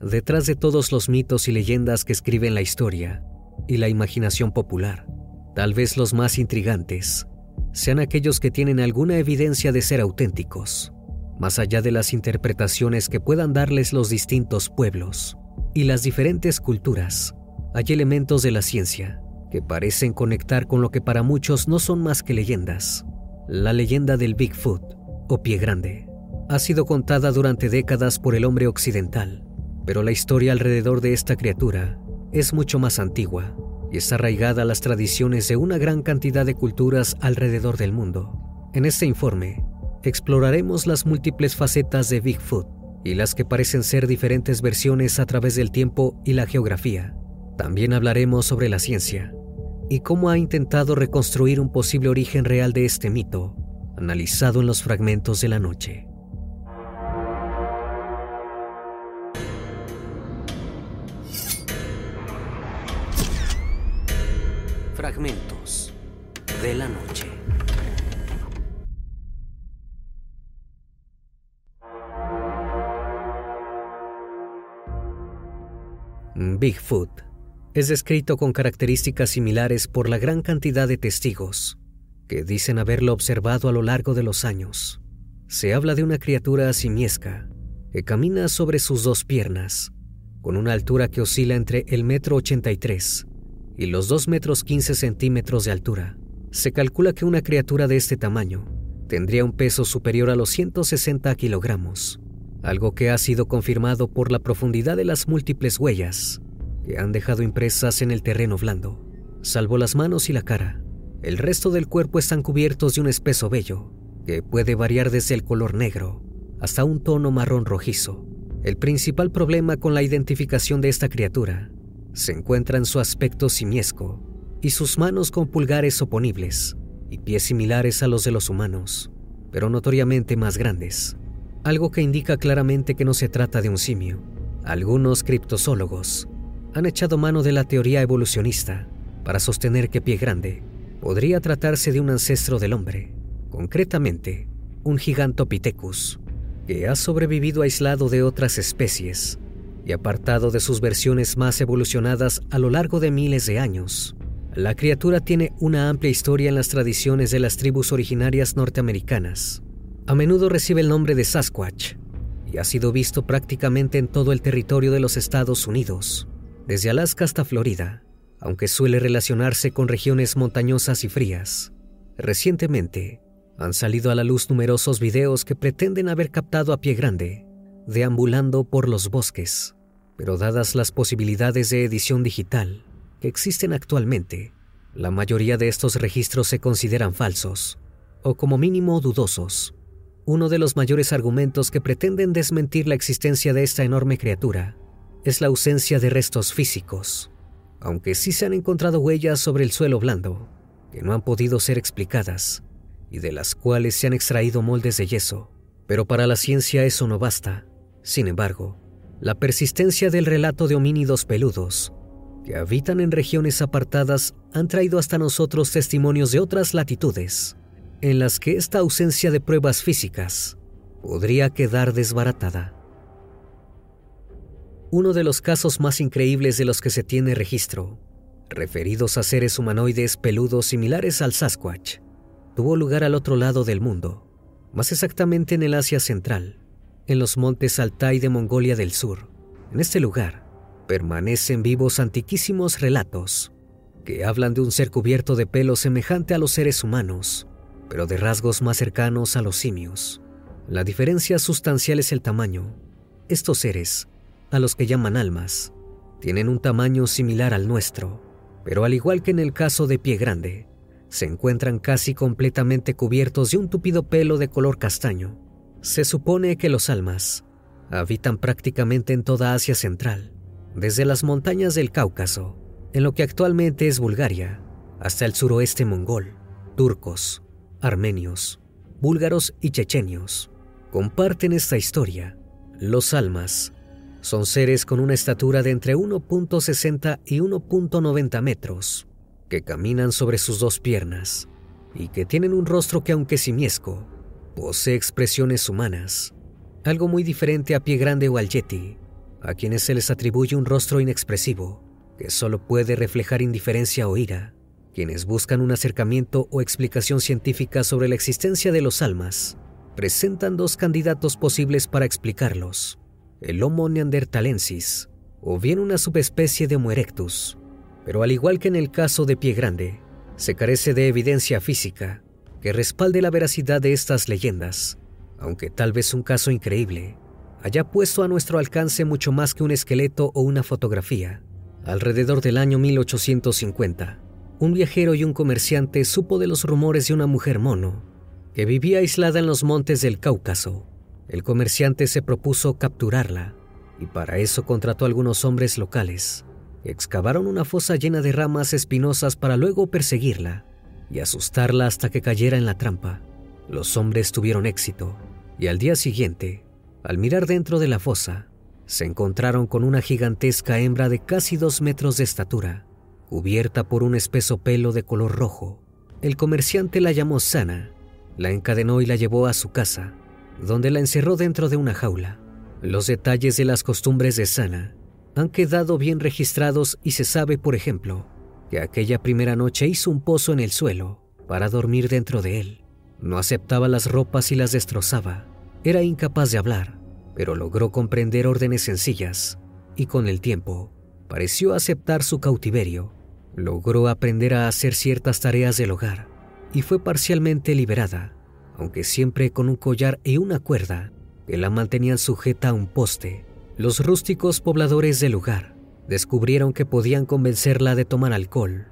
detrás de todos los mitos y leyendas que escriben la historia y la imaginación popular, tal vez los más intrigantes, sean aquellos que tienen alguna evidencia de ser auténticos, más allá de las interpretaciones que puedan darles los distintos pueblos y las diferentes culturas. Hay elementos de la ciencia que parecen conectar con lo que para muchos no son más que leyendas. La leyenda del Bigfoot o pie grande ha sido contada durante décadas por el hombre occidental, pero la historia alrededor de esta criatura es mucho más antigua y está arraigada a las tradiciones de una gran cantidad de culturas alrededor del mundo. En este informe, exploraremos las múltiples facetas de Bigfoot y las que parecen ser diferentes versiones a través del tiempo y la geografía. También hablaremos sobre la ciencia y cómo ha intentado reconstruir un posible origen real de este mito, analizado en los fragmentos de la noche. Fragmentos de la noche. Bigfoot es descrito con características similares por la gran cantidad de testigos que dicen haberlo observado a lo largo de los años. Se habla de una criatura simiesca que camina sobre sus dos piernas, con una altura que oscila entre el metro 83 y los 2 metros 15 centímetros de altura. Se calcula que una criatura de este tamaño tendría un peso superior a los 160 kilogramos, algo que ha sido confirmado por la profundidad de las múltiples huellas que han dejado impresas en el terreno blando. Salvo las manos y la cara, el resto del cuerpo están cubiertos de un espeso vello que puede variar desde el color negro hasta un tono marrón rojizo. El principal problema con la identificación de esta criatura se encuentra en su aspecto simiesco y sus manos con pulgares oponibles y pies similares a los de los humanos, pero notoriamente más grandes, algo que indica claramente que no se trata de un simio. Algunos criptozoólogos han echado mano de la teoría evolucionista para sostener que Pie Grande podría tratarse de un ancestro del hombre, concretamente un Gigantopithecus, que ha sobrevivido aislado de otras especies y apartado de sus versiones más evolucionadas a lo largo de miles de años. La criatura tiene una amplia historia en las tradiciones de las tribus originarias norteamericanas. A menudo recibe el nombre de Sasquatch y ha sido visto prácticamente en todo el territorio de los Estados Unidos, desde Alaska hasta Florida, aunque suele relacionarse con regiones montañosas y frías. Recientemente, han salido a la luz numerosos videos que pretenden haber captado a pie grande, deambulando por los bosques pero dadas las posibilidades de edición digital que existen actualmente, la mayoría de estos registros se consideran falsos, o como mínimo dudosos. Uno de los mayores argumentos que pretenden desmentir la existencia de esta enorme criatura es la ausencia de restos físicos, aunque sí se han encontrado huellas sobre el suelo blando, que no han podido ser explicadas, y de las cuales se han extraído moldes de yeso. Pero para la ciencia eso no basta. Sin embargo, la persistencia del relato de homínidos peludos que habitan en regiones apartadas han traído hasta nosotros testimonios de otras latitudes, en las que esta ausencia de pruebas físicas podría quedar desbaratada. Uno de los casos más increíbles de los que se tiene registro, referidos a seres humanoides peludos similares al Sasquatch, tuvo lugar al otro lado del mundo, más exactamente en el Asia Central, en los montes Altai de Mongolia del Sur. En este lugar permanecen vivos antiquísimos relatos que hablan de un ser cubierto de pelo semejante a los seres humanos, pero de rasgos más cercanos a los simios. La diferencia sustancial es el tamaño. Estos seres, a los que llaman almas, tienen un tamaño similar al nuestro, pero al igual que en el caso de pie grande, se encuentran casi completamente cubiertos de un tupido pelo de color castaño se supone que los almas habitan prácticamente en toda Asia Central, desde las montañas del Cáucaso, en lo que actualmente es Bulgaria, hasta el suroeste mongol, turcos, armenios, búlgaros y chechenios. Comparten esta historia. Los almas son seres con una estatura de entre 1.60 y 1.90 metros, que caminan sobre sus dos piernas y que tienen un rostro que aunque simiesco, posee expresiones humanas, algo muy diferente a Pie Grande o al Yeti. a quienes se les atribuye un rostro inexpresivo que solo puede reflejar indiferencia o ira, quienes buscan un acercamiento o explicación científica sobre la existencia de los almas, presentan dos candidatos posibles para explicarlos, el Homo neanderthalensis o bien una subespecie de Homo erectus, pero al igual que en el caso de Pie Grande, se carece de evidencia física que respalde la veracidad de estas leyendas, aunque tal vez un caso increíble haya puesto a nuestro alcance mucho más que un esqueleto o una fotografía. Alrededor del año 1850, un viajero y un comerciante supo de los rumores de una mujer mono que vivía aislada en los montes del Cáucaso. El comerciante se propuso capturarla y para eso contrató a algunos hombres locales. Excavaron una fosa llena de ramas espinosas para luego perseguirla y asustarla hasta que cayera en la trampa. Los hombres tuvieron éxito y al día siguiente, al mirar dentro de la fosa, se encontraron con una gigantesca hembra de casi dos metros de estatura, cubierta por un espeso pelo de color rojo. El comerciante la llamó Sana, la encadenó y la llevó a su casa, donde la encerró dentro de una jaula. Los detalles de las costumbres de Sana han quedado bien registrados y se sabe, por ejemplo, que aquella primera noche hizo un pozo en el suelo para dormir dentro de él. No aceptaba las ropas y las destrozaba. Era incapaz de hablar, pero logró comprender órdenes sencillas y con el tiempo pareció aceptar su cautiverio. Logró aprender a hacer ciertas tareas del hogar y fue parcialmente liberada, aunque siempre con un collar y una cuerda que la mantenían sujeta a un poste. Los rústicos pobladores del lugar descubrieron que podían convencerla de tomar alcohol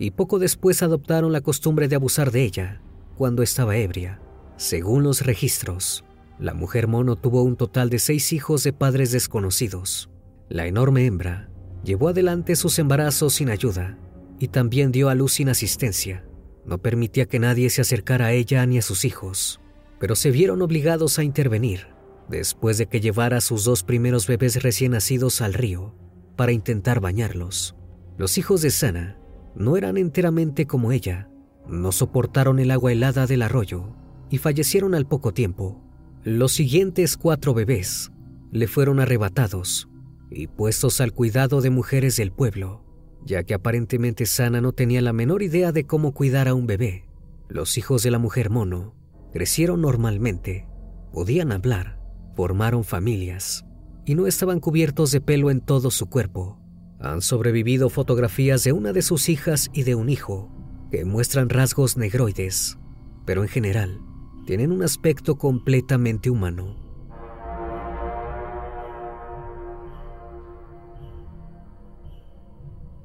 y poco después adoptaron la costumbre de abusar de ella cuando estaba ebria. Según los registros, la mujer mono tuvo un total de seis hijos de padres desconocidos. La enorme hembra llevó adelante sus embarazos sin ayuda y también dio a luz sin asistencia. No permitía que nadie se acercara a ella ni a sus hijos, pero se vieron obligados a intervenir después de que llevara a sus dos primeros bebés recién nacidos al río para intentar bañarlos. Los hijos de Sana no eran enteramente como ella, no soportaron el agua helada del arroyo y fallecieron al poco tiempo. Los siguientes cuatro bebés le fueron arrebatados y puestos al cuidado de mujeres del pueblo, ya que aparentemente Sana no tenía la menor idea de cómo cuidar a un bebé. Los hijos de la mujer mono crecieron normalmente, podían hablar, formaron familias y no estaban cubiertos de pelo en todo su cuerpo. Han sobrevivido fotografías de una de sus hijas y de un hijo que muestran rasgos negroides, pero en general tienen un aspecto completamente humano.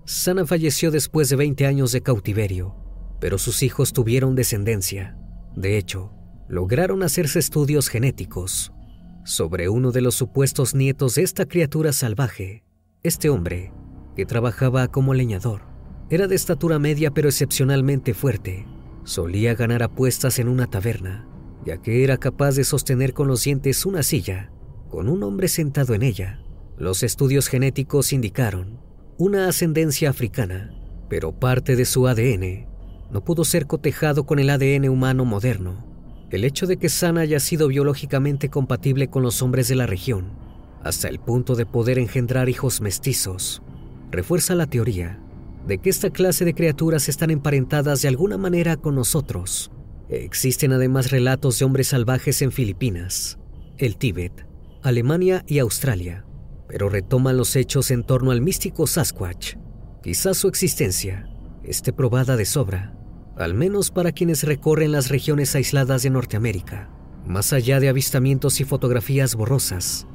Sana falleció después de 20 años de cautiverio, pero sus hijos tuvieron descendencia. De hecho, lograron hacerse estudios genéticos sobre uno de los supuestos nietos de esta criatura salvaje. Este hombre, que trabajaba como leñador, era de estatura media pero excepcionalmente fuerte. Solía ganar apuestas en una taberna ya que era capaz de sostener con los dientes una silla, con un hombre sentado en ella. Los estudios genéticos indicaron una ascendencia africana, pero parte de su ADN no pudo ser cotejado con el ADN humano moderno. El hecho de que Sana haya sido biológicamente compatible con los hombres de la región, hasta el punto de poder engendrar hijos mestizos, refuerza la teoría de que esta clase de criaturas están emparentadas de alguna manera con nosotros Existen además relatos de hombres salvajes en Filipinas, el Tíbet, Alemania y Australia, pero retoman los hechos en torno al místico Sasquatch. Quizás su existencia esté probada de sobra, al menos para quienes recorren las regiones aisladas de Norteamérica. Más allá de avistamientos y fotografías borrosas,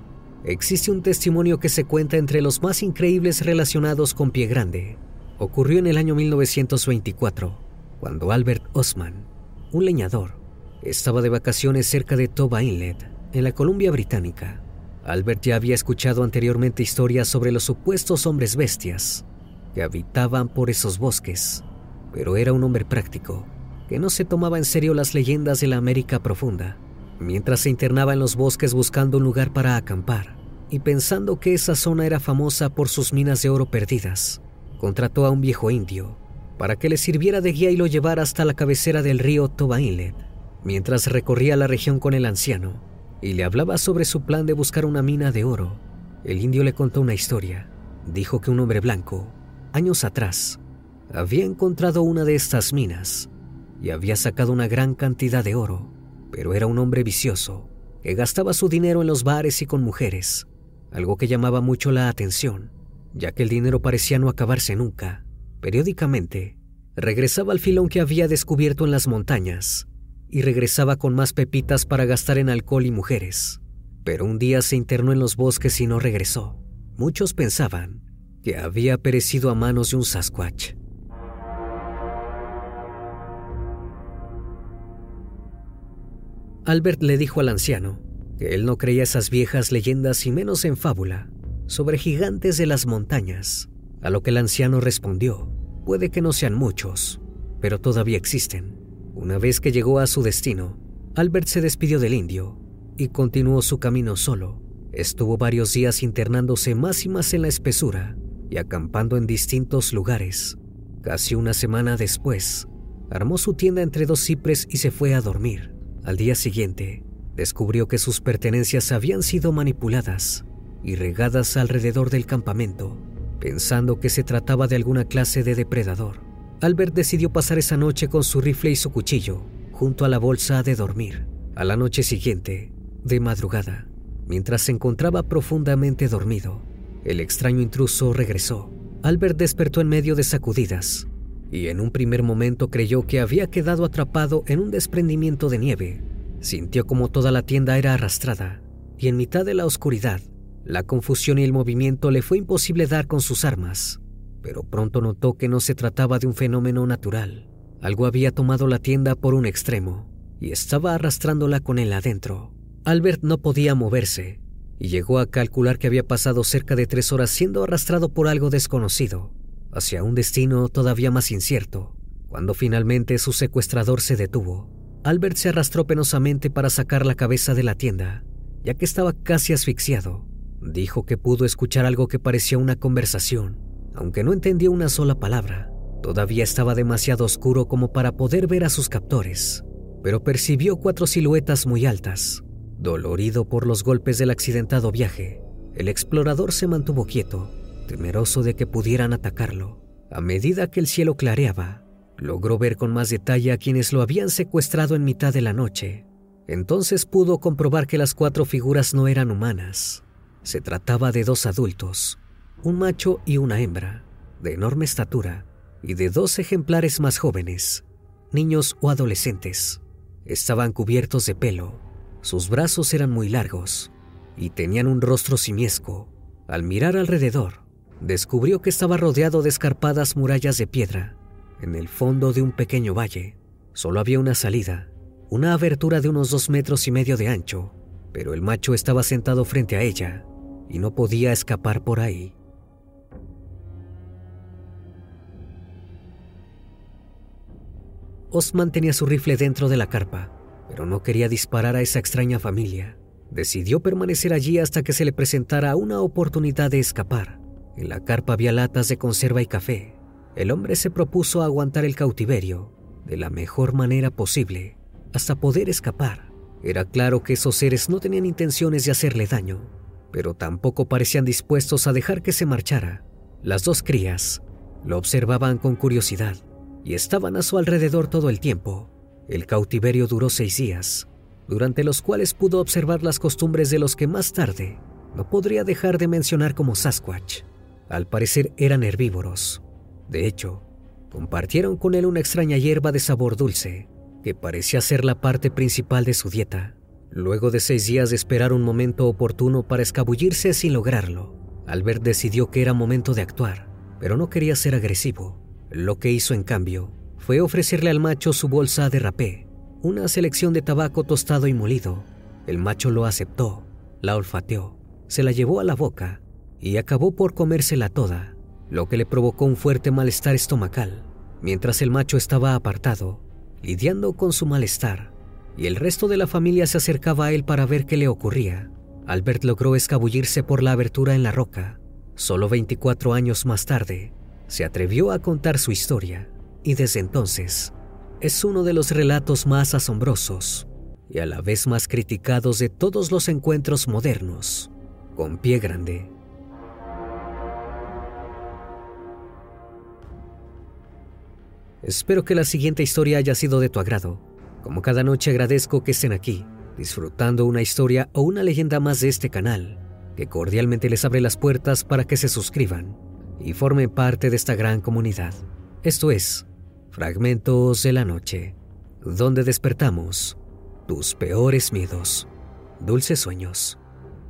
existe un testimonio que se cuenta entre los más increíbles relacionados con Pie Grande. Ocurrió en el año 1924, cuando Albert Osman, un leñador, estaba de vacaciones cerca de Toba Inlet, en la Columbia Británica. Albert ya había escuchado anteriormente historias sobre los supuestos hombres bestias que habitaban por esos bosques, pero era un hombre práctico, que no se tomaba en serio las leyendas de la América profunda. Mientras se internaba en los bosques buscando un lugar para acampar y pensando que esa zona era famosa por sus minas de oro perdidas, contrató a un viejo indio para que le sirviera de guía y lo llevara hasta la cabecera del río Toba Inlet, mientras recorría la región con el anciano y le hablaba sobre su plan de buscar una mina de oro. El indio le contó una historia. Dijo que un hombre blanco, años atrás, había encontrado una de estas minas y había sacado una gran cantidad de oro, pero era un hombre vicioso que gastaba su dinero en los bares y con mujeres, algo que llamaba mucho la atención, ya que el dinero parecía no acabarse nunca. Periódicamente, regresaba al filón que había descubierto en las montañas y regresaba con más pepitas para gastar en alcohol y mujeres. Pero un día se internó en los bosques y no regresó. Muchos pensaban que había perecido a manos de un Sasquatch. Albert le dijo al anciano que él no creía esas viejas leyendas y menos en fábula sobre gigantes de las montañas, a lo que el anciano respondió, puede que no sean muchos, pero todavía existen. Una vez que llegó a su destino, Albert se despidió del indio y continuó su camino solo. Estuvo varios días internándose más y más en la espesura y acampando en distintos lugares. Casi una semana después, armó su tienda entre dos cipres y se fue a dormir. Al día siguiente, descubrió que sus pertenencias habían sido manipuladas y regadas alrededor del campamento, pensando que se trataba de alguna clase de depredador. Albert decidió pasar esa noche con su rifle y su cuchillo junto a la bolsa de dormir. A la noche siguiente, de madrugada, mientras se encontraba profundamente dormido, el extraño intruso regresó. Albert despertó en medio de sacudidas y en un primer momento creyó que había quedado atrapado en un desprendimiento de nieve. Sintió como toda la tienda era arrastrada, y en mitad de la oscuridad, la confusión y el movimiento le fue imposible dar con sus armas, pero pronto notó que no se trataba de un fenómeno natural. Algo había tomado la tienda por un extremo y estaba arrastrándola con él adentro. Albert no podía moverse y llegó a calcular que había pasado cerca de tres horas siendo arrastrado por algo desconocido hacia un destino todavía más incierto. Cuando finalmente su secuestrador se detuvo, Albert se arrastró penosamente para sacar la cabeza de la tienda, ya que estaba casi asfixiado. Dijo que pudo escuchar algo que parecía una conversación, aunque no entendió una sola palabra. Todavía estaba demasiado oscuro como para poder ver a sus captores, pero percibió cuatro siluetas muy altas. Dolorido por los golpes del accidentado viaje, el explorador se mantuvo quieto temeroso de que pudieran atacarlo. A medida que el cielo clareaba, logró ver con más detalle a quienes lo habían secuestrado en mitad de la noche. Entonces pudo comprobar que las cuatro figuras no eran humanas. Se trataba de dos adultos, un macho y una hembra, de enorme estatura, y de dos ejemplares más jóvenes, niños o adolescentes. Estaban cubiertos de pelo, sus brazos eran muy largos y tenían un rostro simiesco. Al mirar alrededor, descubrió que estaba rodeado de escarpadas murallas de piedra. En el fondo de un pequeño valle solo había una salida, una abertura de unos dos metros y medio de ancho, pero el macho estaba sentado frente a ella y no podía escapar por ahí. Osman tenía su rifle dentro de la carpa, pero no quería disparar a esa extraña familia. Decidió permanecer allí hasta que se le presentara una oportunidad de escapar. En la carpa había latas de conserva y café. El hombre se propuso aguantar el cautiverio de la mejor manera posible hasta poder escapar. Era claro que esos seres no tenían intenciones de hacerle daño, pero tampoco parecían dispuestos a dejar que se marchara. Las dos crías lo observaban con curiosidad y estaban a su alrededor todo el tiempo. El cautiverio duró seis días, durante los cuales pudo observar las costumbres de los que más tarde no podría dejar de mencionar como Sasquatch. Al parecer eran herbívoros. De hecho, compartieron con él una extraña hierba de sabor dulce, que parecía ser la parte principal de su dieta. Luego de seis días de esperar un momento oportuno para escabullirse sin lograrlo, Albert decidió que era momento de actuar, pero no quería ser agresivo. Lo que hizo en cambio fue ofrecerle al macho su bolsa de rapé, una selección de tabaco tostado y molido. El macho lo aceptó, la olfateó, se la llevó a la boca y acabó por comérsela toda, lo que le provocó un fuerte malestar estomacal, mientras el macho estaba apartado, lidiando con su malestar, y el resto de la familia se acercaba a él para ver qué le ocurría. Albert logró escabullirse por la abertura en la roca. Solo 24 años más tarde, se atrevió a contar su historia, y desde entonces es uno de los relatos más asombrosos y a la vez más criticados de todos los encuentros modernos con pie grande. Espero que la siguiente historia haya sido de tu agrado. Como cada noche agradezco que estén aquí, disfrutando una historia o una leyenda más de este canal, que cordialmente les abre las puertas para que se suscriban y formen parte de esta gran comunidad. Esto es Fragmentos de la Noche, donde despertamos tus peores miedos. Dulces sueños.